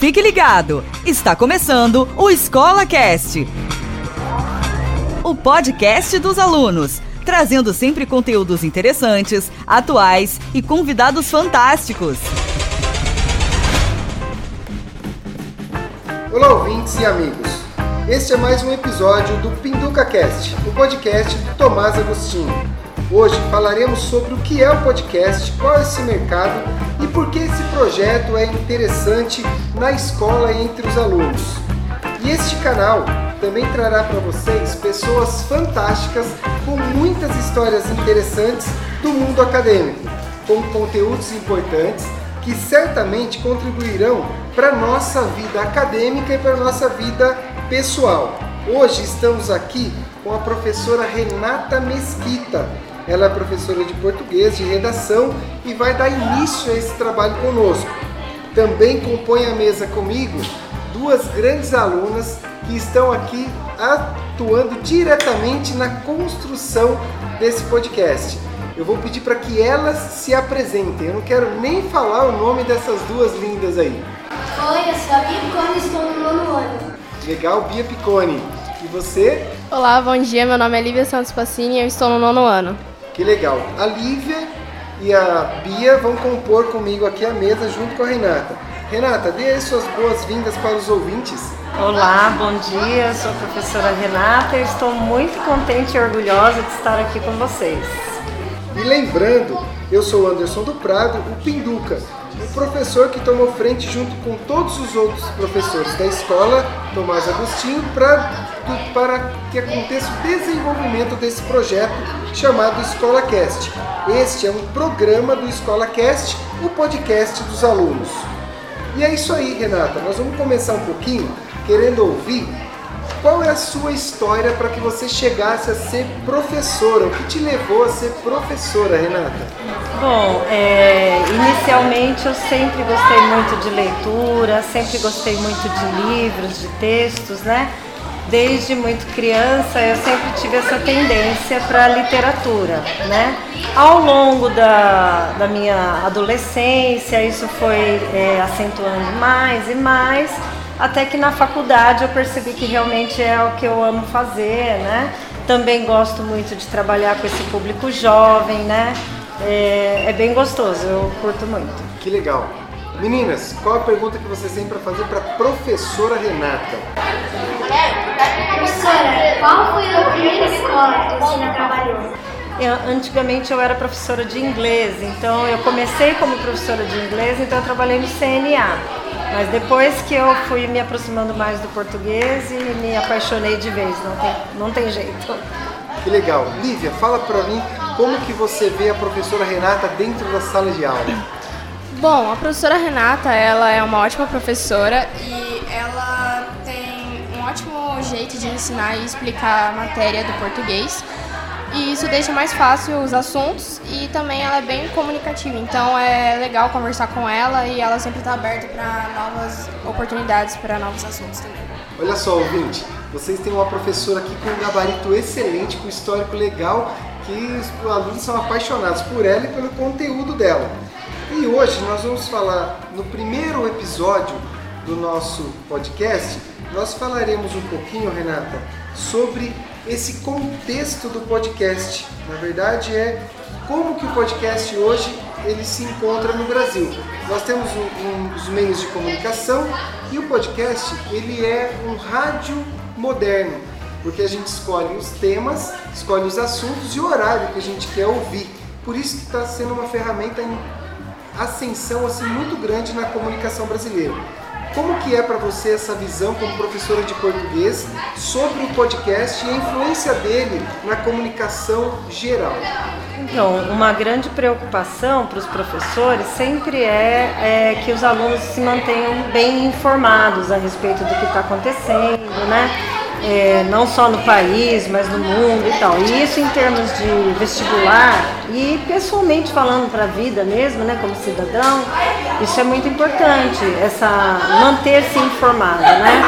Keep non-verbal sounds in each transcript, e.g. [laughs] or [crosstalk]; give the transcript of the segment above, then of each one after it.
Fique ligado, está começando o Escola Cast, o podcast dos alunos, trazendo sempre conteúdos interessantes, atuais e convidados fantásticos. Olá, ouvintes e amigos. Este é mais um episódio do Pinduca Cast, o podcast do Tomás Agostinho. Hoje falaremos sobre o que é o podcast, qual é esse mercado e por que esse projeto é interessante na escola e entre os alunos. E este canal também trará para vocês pessoas fantásticas com muitas histórias interessantes do mundo acadêmico, com conteúdos importantes que certamente contribuirão para a nossa vida acadêmica e para a nossa vida pessoal. Hoje estamos aqui com a professora Renata Mesquita, ela é professora de português, de redação e vai dar início a esse trabalho conosco. Também compõe a mesa comigo duas grandes alunas que estão aqui atuando diretamente na construção desse podcast. Eu vou pedir para que elas se apresentem. Eu não quero nem falar o nome dessas duas lindas aí. Oi, eu sou a Bia Picone e estou no nono ano. Legal, Bia Picone. E você? Olá, bom dia. Meu nome é Lívia Santos Passini e eu estou no nono ano. Que legal. A Lívia e a Bia vão compor comigo aqui a mesa junto com a Renata. Renata, dê aí suas boas-vindas para os ouvintes. Olá, bom dia. Eu sou a professora Renata e estou muito contente e orgulhosa de estar aqui com vocês. E lembrando, eu sou o Anderson do Prado, o Pinduca, o professor que tomou frente junto com todos os outros professores da escola, Tomás Agostinho, pra, para que aconteça o desenvolvimento desse projeto chamado Escola Cast. Este é um programa do Escola Cast, o podcast dos alunos. E é isso aí, Renata. Nós vamos começar um pouquinho querendo ouvir qual é a sua história para que você chegasse a ser professora? O que te levou a ser professora, Renata? Bom, é, inicialmente eu sempre gostei muito de leitura, sempre gostei muito de livros, de textos, né? Desde muito criança eu sempre tive essa tendência para a literatura, né? Ao longo da, da minha adolescência isso foi é, acentuando mais e mais até que na faculdade eu percebi que realmente é o que eu amo fazer, né? Também gosto muito de trabalhar com esse público jovem, né? É, é bem gostoso, eu curto muito. Que legal. Meninas, qual a pergunta que vocês têm para fazer para a professora Renata? Professora, qual foi a primeira escola que você já trabalhou? Eu, antigamente eu era professora de inglês, então eu comecei como professora de inglês, então eu trabalhei no CNA. Mas depois que eu fui me aproximando mais do português e me apaixonei de vez, não tem, não tem jeito. Que legal. Lívia, fala para mim como que você vê a professora Renata dentro da sala de aula. Bom, a professora Renata, ela é uma ótima professora e ela tem um ótimo jeito de ensinar e explicar a matéria do português e isso deixa mais fácil os assuntos e também ela é bem comunicativa, então é legal conversar com ela e ela sempre está aberta para novas oportunidades, para novos assuntos também. Olha só, ouvinte, vocês têm uma professora aqui com um gabarito excelente, com um histórico legal, que os alunos são apaixonados por ela e pelo conteúdo dela. E hoje nós vamos falar, no primeiro episódio do nosso podcast, nós falaremos um pouquinho, Renata, sobre esse contexto do podcast. Na verdade é como que o podcast hoje ele se encontra no Brasil. Nós temos um, um, os meios de comunicação e o podcast ele é um rádio moderno, porque a gente escolhe os temas, escolhe os assuntos e o horário que a gente quer ouvir. Por isso que está sendo uma ferramenta em ascensão assim muito grande na comunicação brasileira. Como que é para você essa visão como professora de português sobre o podcast e a influência dele na comunicação geral? Então, uma grande preocupação para os professores sempre é, é, que os alunos se mantenham bem informados a respeito do que está acontecendo, né? É, não só no país, mas no mundo e tal. E isso em termos de vestibular e pessoalmente falando para a vida mesmo, né, como cidadão, isso é muito importante, essa manter-se informado, né?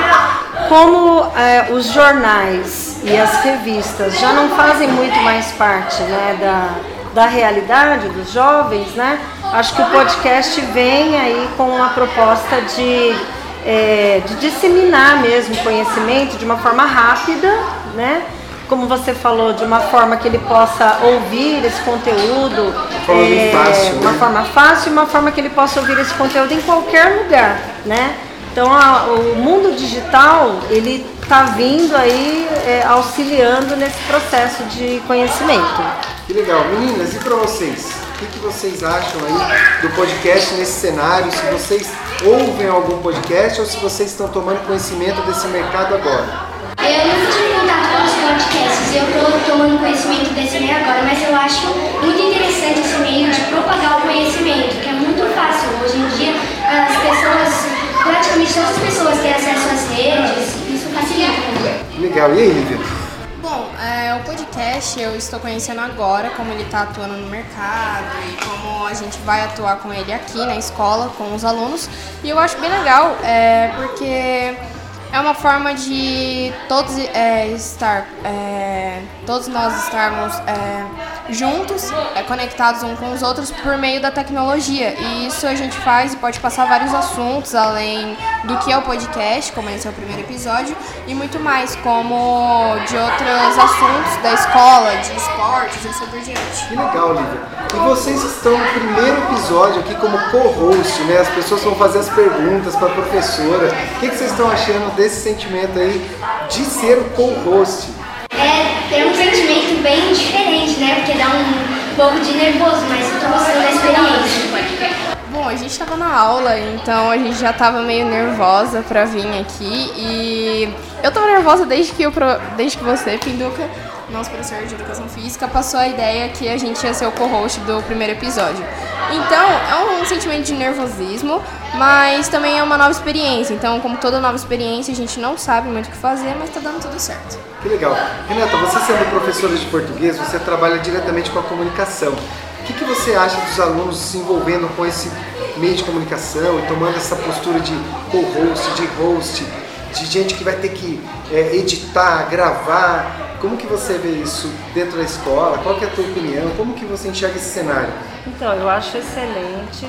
Como é, os jornais e as revistas já não fazem muito mais parte, né, da, da realidade dos jovens, né? Acho que o podcast vem aí com a proposta de é, de disseminar mesmo conhecimento de uma forma rápida, né? Como você falou, de uma forma que ele possa ouvir esse conteúdo, forma bem fácil, uma né? forma fácil e uma forma que ele possa ouvir esse conteúdo em qualquer lugar, né? Então a- o mundo digital ele está vindo aí é, auxiliando nesse processo de conhecimento. Que legal. Meninas, e para vocês? O que, que vocês acham aí do podcast nesse cenário? Se vocês ouvem algum podcast ou se vocês estão tomando conhecimento desse mercado agora? Eu nunca tive contato com os podcasts, eu estou tomando conhecimento desse meio agora, mas eu acho muito interessante esse meio de propagar o conhecimento, que é muito fácil. Hoje em dia, as pessoas, praticamente todas as pessoas têm acesso às redes, isso facilita. Legal. E aí, Lívia? Bom, é, o podcast eu estou conhecendo agora, como ele está atuando no mercado e como a gente vai atuar com ele aqui na escola, com os alunos. E eu acho bem legal, é, porque é uma forma de todos é, estar, é, todos nós estarmos é, juntos, é, conectados uns com os outros por meio da tecnologia. E isso a gente faz e pode passar vários assuntos além do que é o podcast, como esse é o primeiro episódio, e muito mais, como de outros assuntos da escola, de esportes e assim por diante. Que legal, Lívia. E vocês estão no primeiro episódio aqui como co-host, né? As pessoas vão fazer as perguntas para a professora. O que, que vocês estão achando desse sentimento aí de ser o co-host? É, tem um sentimento bem diferente, né? Porque dá um pouco de nervoso, mas eu tô gostando da experiência. Bom, a gente tava na aula, então a gente já tava meio nervosa pra vir aqui e eu tava nervosa desde que, eu, desde que você, Pinduca, nosso professor de educação física, passou a ideia que a gente ia ser o co-host do primeiro episódio. Então, é um sentimento de nervosismo, mas também é uma nova experiência. Então, como toda nova experiência, a gente não sabe muito o que fazer, mas tá dando tudo certo. Que legal. Renata, você sendo professora de português, você trabalha diretamente com a comunicação. O que, que você acha dos alunos se envolvendo com esse meio de comunicação e tomando essa postura de co-host, de host, de gente que vai ter que é, editar, gravar? Como que você vê isso dentro da escola? Qual que é a tua opinião? Como que você enxerga esse cenário? Então, eu acho excelente,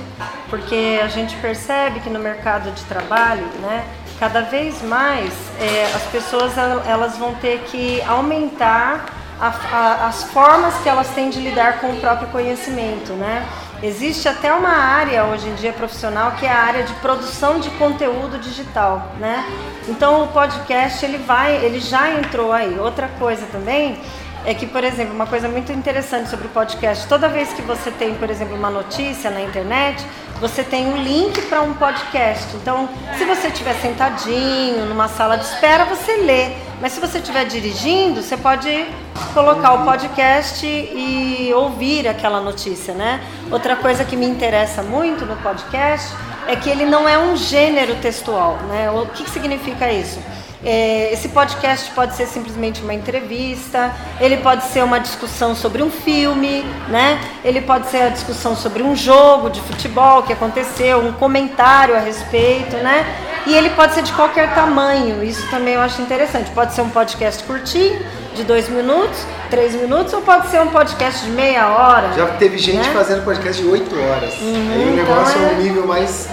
porque a gente percebe que no mercado de trabalho, né, cada vez mais é, as pessoas el- elas vão ter que aumentar a- a- as formas que elas têm de lidar com o próprio conhecimento, né? Existe até uma área hoje em dia profissional que é a área de produção de conteúdo digital, né? Então o podcast ele vai, ele já entrou aí. Outra coisa também é que, por exemplo, uma coisa muito interessante sobre o podcast, toda vez que você tem, por exemplo, uma notícia na internet, você tem um link para um podcast. Então, se você estiver sentadinho numa sala de espera, você lê. Mas se você estiver dirigindo, você pode colocar o podcast e ouvir aquela notícia, né? Outra coisa que me interessa muito no podcast é que ele não é um gênero textual, né? O que, que significa isso? É, esse podcast pode ser simplesmente uma entrevista, ele pode ser uma discussão sobre um filme, né? Ele pode ser a discussão sobre um jogo de futebol que aconteceu, um comentário a respeito, né? E ele pode ser de qualquer tamanho, isso também eu acho interessante. Pode ser um podcast curtinho, de dois minutos, três minutos, ou pode ser um podcast de meia hora. Já teve gente né? fazendo podcast de 8 horas. Aí o então negócio é é- um nível mais,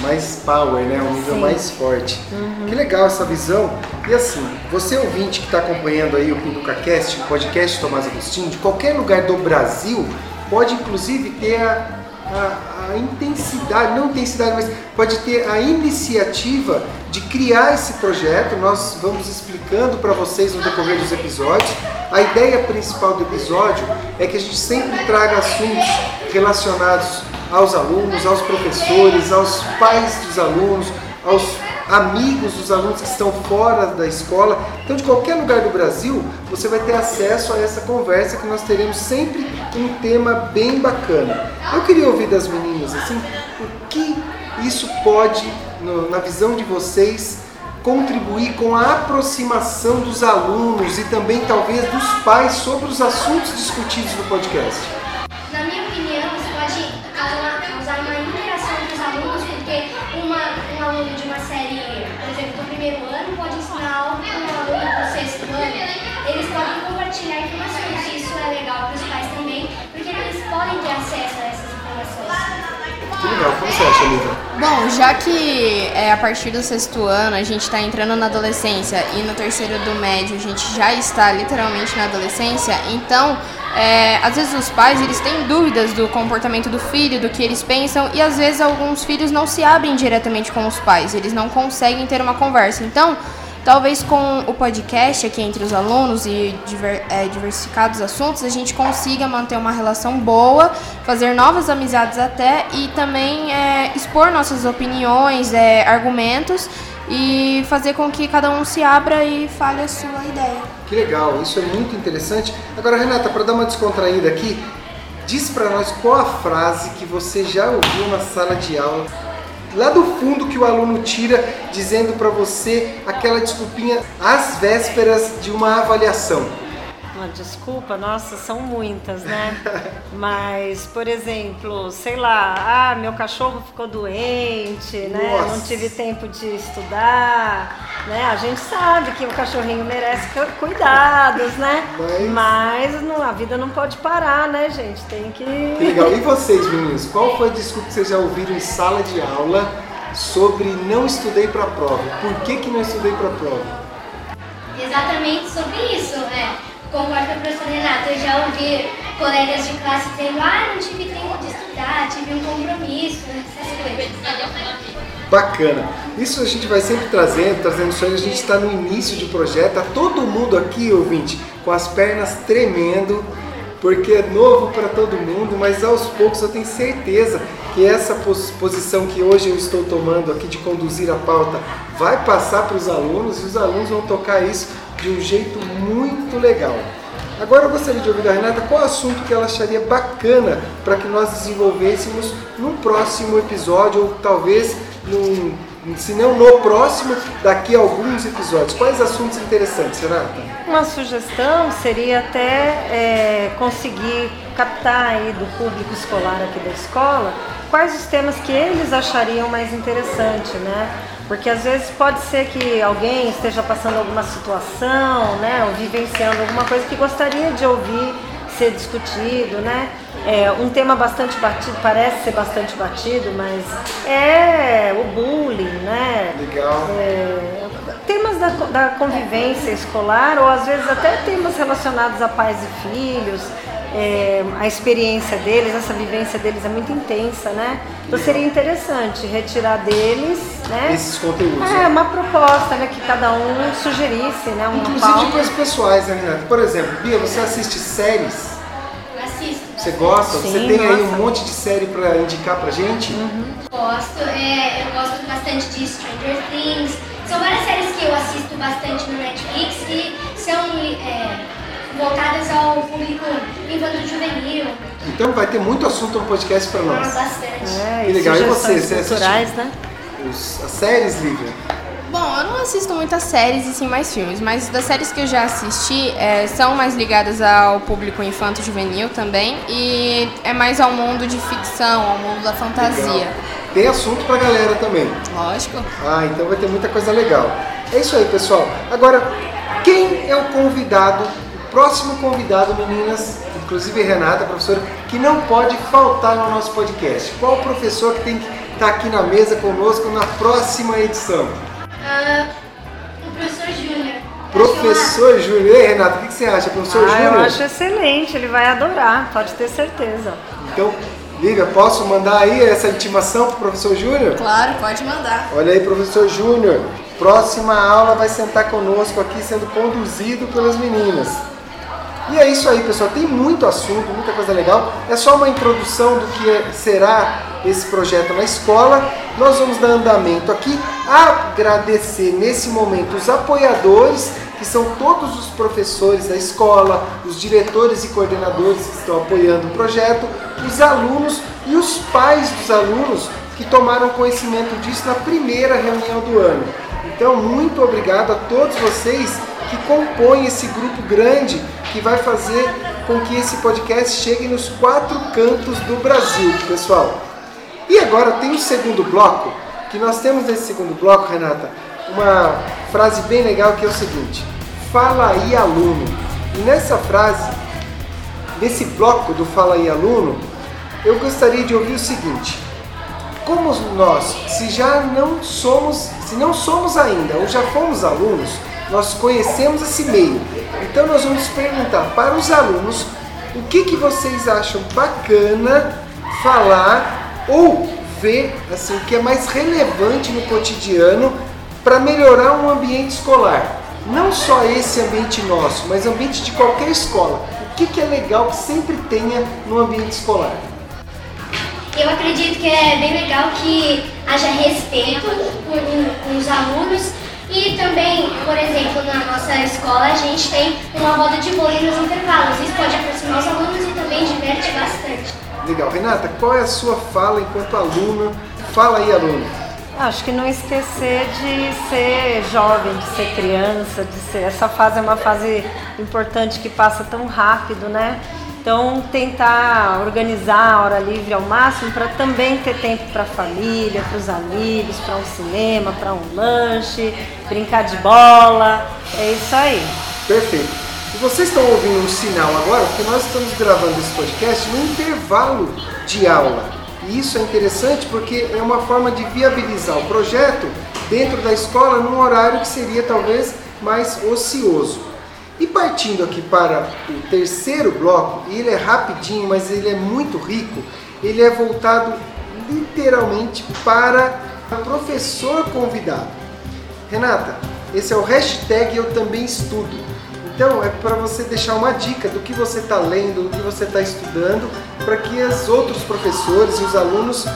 mais power, né? Um nível Sim. mais forte. Que legal essa visão. E assim, você ouvinte que está acompanhando aí o Pinduca Cast, o podcast Tomás Agostinho, de qualquer lugar do Brasil, pode inclusive ter a, a, a intensidade, não intensidade, mas pode ter a iniciativa de criar esse projeto. Nós vamos explicando para vocês no decorrer dos episódios. A ideia principal do episódio é que a gente sempre traga assuntos relacionados aos alunos, aos professores, aos pais dos alunos, aos amigos dos alunos que estão fora da escola. Então, de qualquer lugar do Brasil, você vai ter acesso a essa conversa que nós teremos sempre um tema bem bacana. Eu queria ouvir das meninas assim, o que isso pode, no- na visão de vocês, contribuir com a aproximação dos alunos e também talvez dos pais sobre os assuntos discutidos no podcast. De uma série, por exemplo, do primeiro ano, pode ensinar algo legal, como você acha, Lívia? Bom, já que é, a partir do sexto ano a gente está entrando na adolescência e no terceiro do médio a gente já está literalmente na adolescência, então é, às vezes os pais eles têm dúvidas do comportamento do filho, do que eles pensam e às vezes alguns filhos não se abrem diretamente com os pais, eles não conseguem ter uma conversa. Então Talvez com o podcast aqui entre os alunos e diver, é, diversificados assuntos, a gente consiga manter uma relação boa, fazer novas amizades até e também é, expor nossas opiniões, é, argumentos e fazer com que cada um se abra e fale a sua ideia. Que legal, isso é muito interessante. Agora, Renata, para dar uma descontraída aqui, diz para nós qual a frase que você já ouviu na sala de aula lá do fundo que o aluno tira dizendo para você aquela desculpinha às vésperas de uma avaliação? Uma desculpa, nossa, são muitas, né? [laughs] Mas, por exemplo, sei lá, ah, meu cachorro ficou doente, né? Nossa. Não tive tempo de estudar, né? A gente sabe que o cachorrinho merece cu- cuidados, né? Mas- Mas não, a vida não pode parar, né, gente? Tem que. Que legal. E vocês, meninos, qual foi a desculpa que vocês já ouviram em sala de aula sobre não estudei para a prova? Por que, que não estudei para a prova? Exatamente sobre isso, né? Concordo com a professora Renata. Eu já ouvi colegas de classe dizendo, ah, não tive tempo de estudar, tive um compromisso, essas coisas. Bacana. Isso a gente vai sempre trazendo, trazendo sonhos. A gente está no início de projeto. Tá todo mundo aqui, ouvinte, com as pernas tremendo, porque é novo para todo mundo, mas aos poucos eu tenho certeza que essa pos- posição que hoje eu estou tomando aqui de conduzir a pauta vai passar para os alunos e os alunos vão tocar isso de um jeito muito legal. Agora eu gostaria de ouvir da Renata qual assunto que ela acharia bacana para que nós desenvolvêssemos num próximo episódio ou talvez num, se não no próximo, daqui a alguns episódios. Quais assuntos interessantes, Renata? Uma sugestão seria até é, conseguir captar aí do público escolar aqui da escola quais os temas que eles achariam mais interessante, né? Porque às vezes pode ser que alguém esteja passando alguma situação, né, ou vivenciando alguma coisa que gostaria de ouvir ser discutido, né? É um tema bastante batido, parece ser bastante batido, mas é o bullying, né? Legal. É, temas da, da convivência escolar ou às vezes até temas relacionados a pais e filhos, é, a experiência deles, essa vivência deles é muito intensa, né? Então seria interessante retirar deles, né? Esses conteúdos. É, né? uma proposta, né? Que cada um sugerisse, né? Uma Inclusive de pauta. coisas pessoais, né, Renata? Por exemplo, Bia, você assiste séries? Assisto. Você gosta? Sim, você tem aí um nossa. monte de série para indicar pra gente? Gosto, é, eu gosto bastante de Stranger Things. São várias séries que eu assisto bastante no Netflix e são é, voltadas ao público infanto juvenil. Então vai ter muito assunto no podcast para Ah, nós. bastante. É, Que e legal. E você? Você assiste? culturais, né? Os- as séries, Lívia? Bom, eu não assisto muitas séries e sim mais filmes, mas das séries que eu já assisti é, são mais ligadas ao público infanto-juvenil também e é mais ao mundo de ficção, ao mundo da fantasia. Legal. Tem assunto pra galera também. Lógico. Ah, então vai ter muita coisa legal. É isso aí, pessoal. Agora, quem é o convidado, próximo convidado, meninas, inclusive Renata, professora, que não pode faltar no nosso podcast? Qual o professor que tem que estar aqui na mesa conosco na próxima edição? Ah, o professor Júnior. Professor Júnior. Ei, Renata, o que que você acha, professor Ah, eu Júnior? acho excelente, ele vai adorar, pode ter certeza. Então, Lívia, posso mandar aí essa intimação pro professor Júnior? Claro, pode mandar. Olha aí, professor Júnior. Próxima aula vai sentar conosco aqui, sendo conduzido pelas meninas. E é isso aí, pessoal. Tem muito assunto, muita coisa legal. É só uma introdução do que é- será esse projeto na escola. Nós vamos dar andamento aqui. Agradecer nesse momento os apoiadores, que são todos os professores da escola, os diretores e coordenadores que estão apoiando o projeto, os alunos e os pais dos alunos que tomaram conhecimento disso na primeira reunião do ano. Então, muito obrigado a todos vocês que compõem esse grupo grande que vai fazer com que esse podcast chegue nos quatro cantos do Brasil, pessoal. E agora tem o segundo bloco, que nós temos nesse segundo bloco, Renata, uma frase bem legal que é o seguinte: Fala aí, aluno. E nessa frase, nesse bloco do Fala aí, aluno, eu gostaria de ouvir o seguinte: como nós, se já não somos, se não somos ainda ou já fomos alunos, nós conhecemos esse meio. Então nós vamos perguntar para os alunos o que, que vocês acham bacana falar ou ver assim, o que é mais relevante no cotidiano para melhorar um ambiente escolar. Não só esse ambiente nosso, mas ambiente de qualquer escola. O que, que é legal que sempre tenha no ambiente escolar? Eu acredito que é bem legal que haja respeito com, os alunos e também, por exemplo, na nossa escola a gente tem uma roda de vôlei nos intervalos. Isso pode aproximar os alunos e também diverte bastante. Legal. Renata, qual é a sua fala enquanto aluna? Fala aí, aluno. Acho que não esquecer de ser jovem, de ser criança, de ser. Essa fase é uma fase importante que passa tão rápido, né? Então, tentar organizar a hora livre ao máximo para também ter tempo para a família, para os amigos, para um cinema, para um lanche, brincar de bola. É isso aí. Perfeito. E vocês estão ouvindo um sinal agora, porque nós estamos gravando esse podcast no intervalo de aula. E isso é interessante porque é uma forma de viabilizar o projeto dentro da escola num horário que seria talvez mais ocioso. E partindo aqui para o terceiro bloco, ele é rapidinho, mas ele é muito rico, ele é voltado literalmente para o professor convidado. Renata, esse é o hashtag Eu Também Estudo. Então é para você deixar uma dica do que você está lendo, do que você está estudando, para que os outros professores e os alunos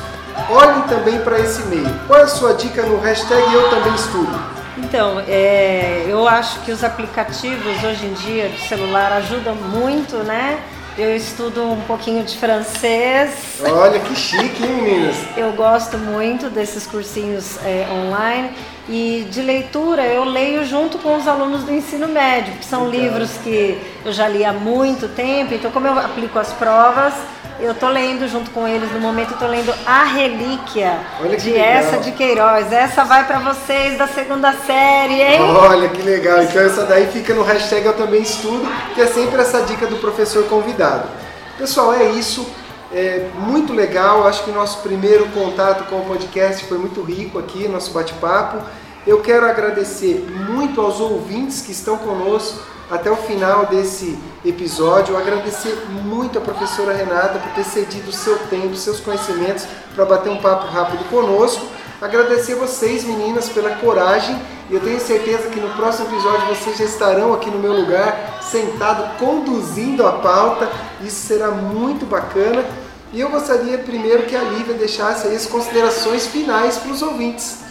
olhem também para esse meio. Qual é a sua dica no hashtag Eu Também Estudo? Então, é, eu acho que os aplicativos hoje em dia do celular ajudam muito, né? Eu estudo um pouquinho de francês. Olha que chique, hein, meninas? Eu gosto muito desses cursinhos é, online. E de leitura eu leio junto com os alunos do ensino médio, que são Legal. livros que eu já li há muito tempo. Então, como eu aplico as provas, eu tô lendo junto com eles no momento, eu tô lendo A Relíquia de legal. essa de Queiroz. Essa vai para vocês da segunda série, hein? Olha que legal. Então essa daí fica no hashtag Eu Também Estudo, que é sempre essa dica do professor convidado. Pessoal, é isso. É muito legal. Acho que o nosso primeiro contato com o podcast foi muito rico aqui, nosso bate-papo. Eu quero agradecer muito aos ouvintes que estão conosco até o final desse episódio. Agradecer muito a professora Renata por ter cedido o seu tempo, seus conhecimentos para bater um papo rápido conosco. Agradecer vocês, meninas, pela coragem. E eu tenho certeza que no próximo episódio vocês já estarão aqui no meu lugar, sentado, conduzindo a pauta. Isso será muito bacana. E eu gostaria primeiro que a Lívia deixasse aí as considerações finais para os ouvintes.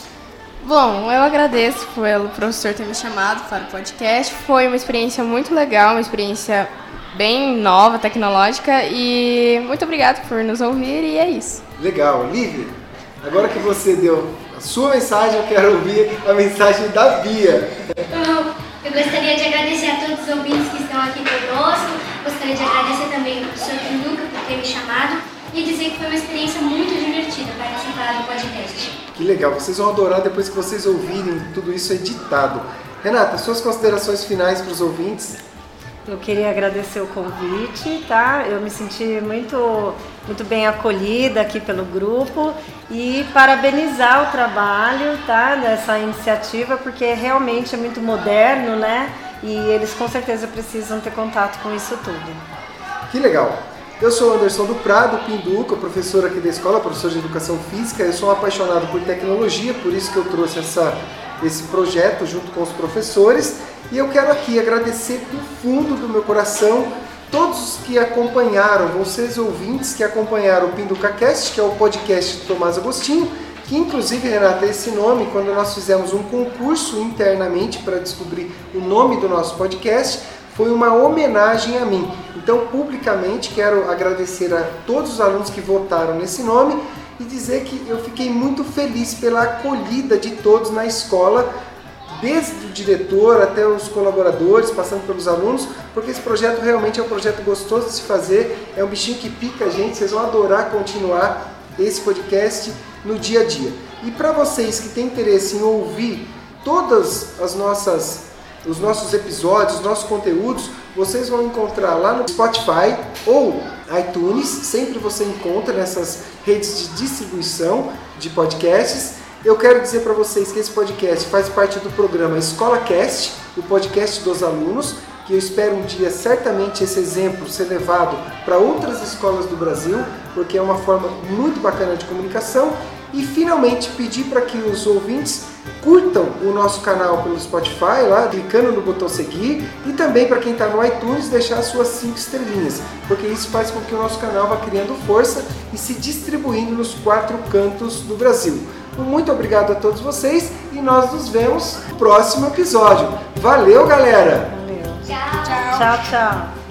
Bom, eu agradeço pelo professor ter me chamado para o podcast. Foi uma experiência muito legal, uma experiência bem nova, tecnológica e muito obrigado por nos ouvir e é isso. Legal. Lívia, agora que você deu a sua mensagem, eu quero ouvir a mensagem da Bia. Eu gostaria de agradecer a todos os ouvintes que estão aqui conosco. Gostaria de agradecer também ao professor Pinduca por ter me chamado e dizer que foi uma experiência muito divertida participar do podcast. Que legal, vocês vão adorar depois que vocês ouvirem tudo isso editado. Renata, suas considerações finais para os ouvintes? Eu queria agradecer o convite, tá? Eu me senti muito, muito bem acolhida aqui pelo grupo e parabenizar o trabalho, tá? Dessa iniciativa, porque realmente é muito moderno, né? E eles com certeza precisam ter contato com isso tudo. Que legal! Eu sou Anderson do Prado, Pinduca, professor aqui da escola, professor de Educação Física. Eu sou um apaixonado por tecnologia, por isso que eu trouxe essa, esse projeto junto com os professores. E eu quero aqui agradecer do fundo do meu coração todos que acompanharam, vocês ouvintes que acompanharam o PinducaCast, que é o podcast do Tomás Agostinho, que inclusive, Renata, esse nome, quando nós fizemos um concurso internamente para descobrir o nome do nosso podcast, foi uma homenagem a mim. Então, publicamente, quero agradecer a todos os alunos que votaram nesse nome e dizer que eu fiquei muito feliz pela acolhida de todos na escola, desde o diretor até os colaboradores, passando pelos alunos, porque esse projeto realmente é um projeto gostoso de se fazer, é um bichinho que pica a gente, vocês vão adorar continuar esse podcast no dia a dia. E para vocês que têm interesse em ouvir todas as nossas os nossos episódios, os nossos conteúdos, vocês vão encontrar lá no Spotify ou iTunes, sempre você encontra nessas redes de distribuição de podcasts. Eu quero dizer para vocês que esse podcast faz parte do programa Escola Cast, o podcast dos alunos, que eu espero um dia certamente esse exemplo ser levado para outras escolas do Brasil, porque é uma forma muito bacana de comunicação. E finalmente pedir para que os ouvintes curtam o nosso canal pelo Spotify, lá clicando no botão seguir, e também para quem está no iTunes deixar suas cinco estrelinhas, porque isso faz com que o nosso canal vá criando força e se distribuindo nos quatro cantos do Brasil. Muito obrigado a todos vocês e nós nos vemos no próximo episódio. Valeu, galera! Valeu. Tchau. Tchau, tchau.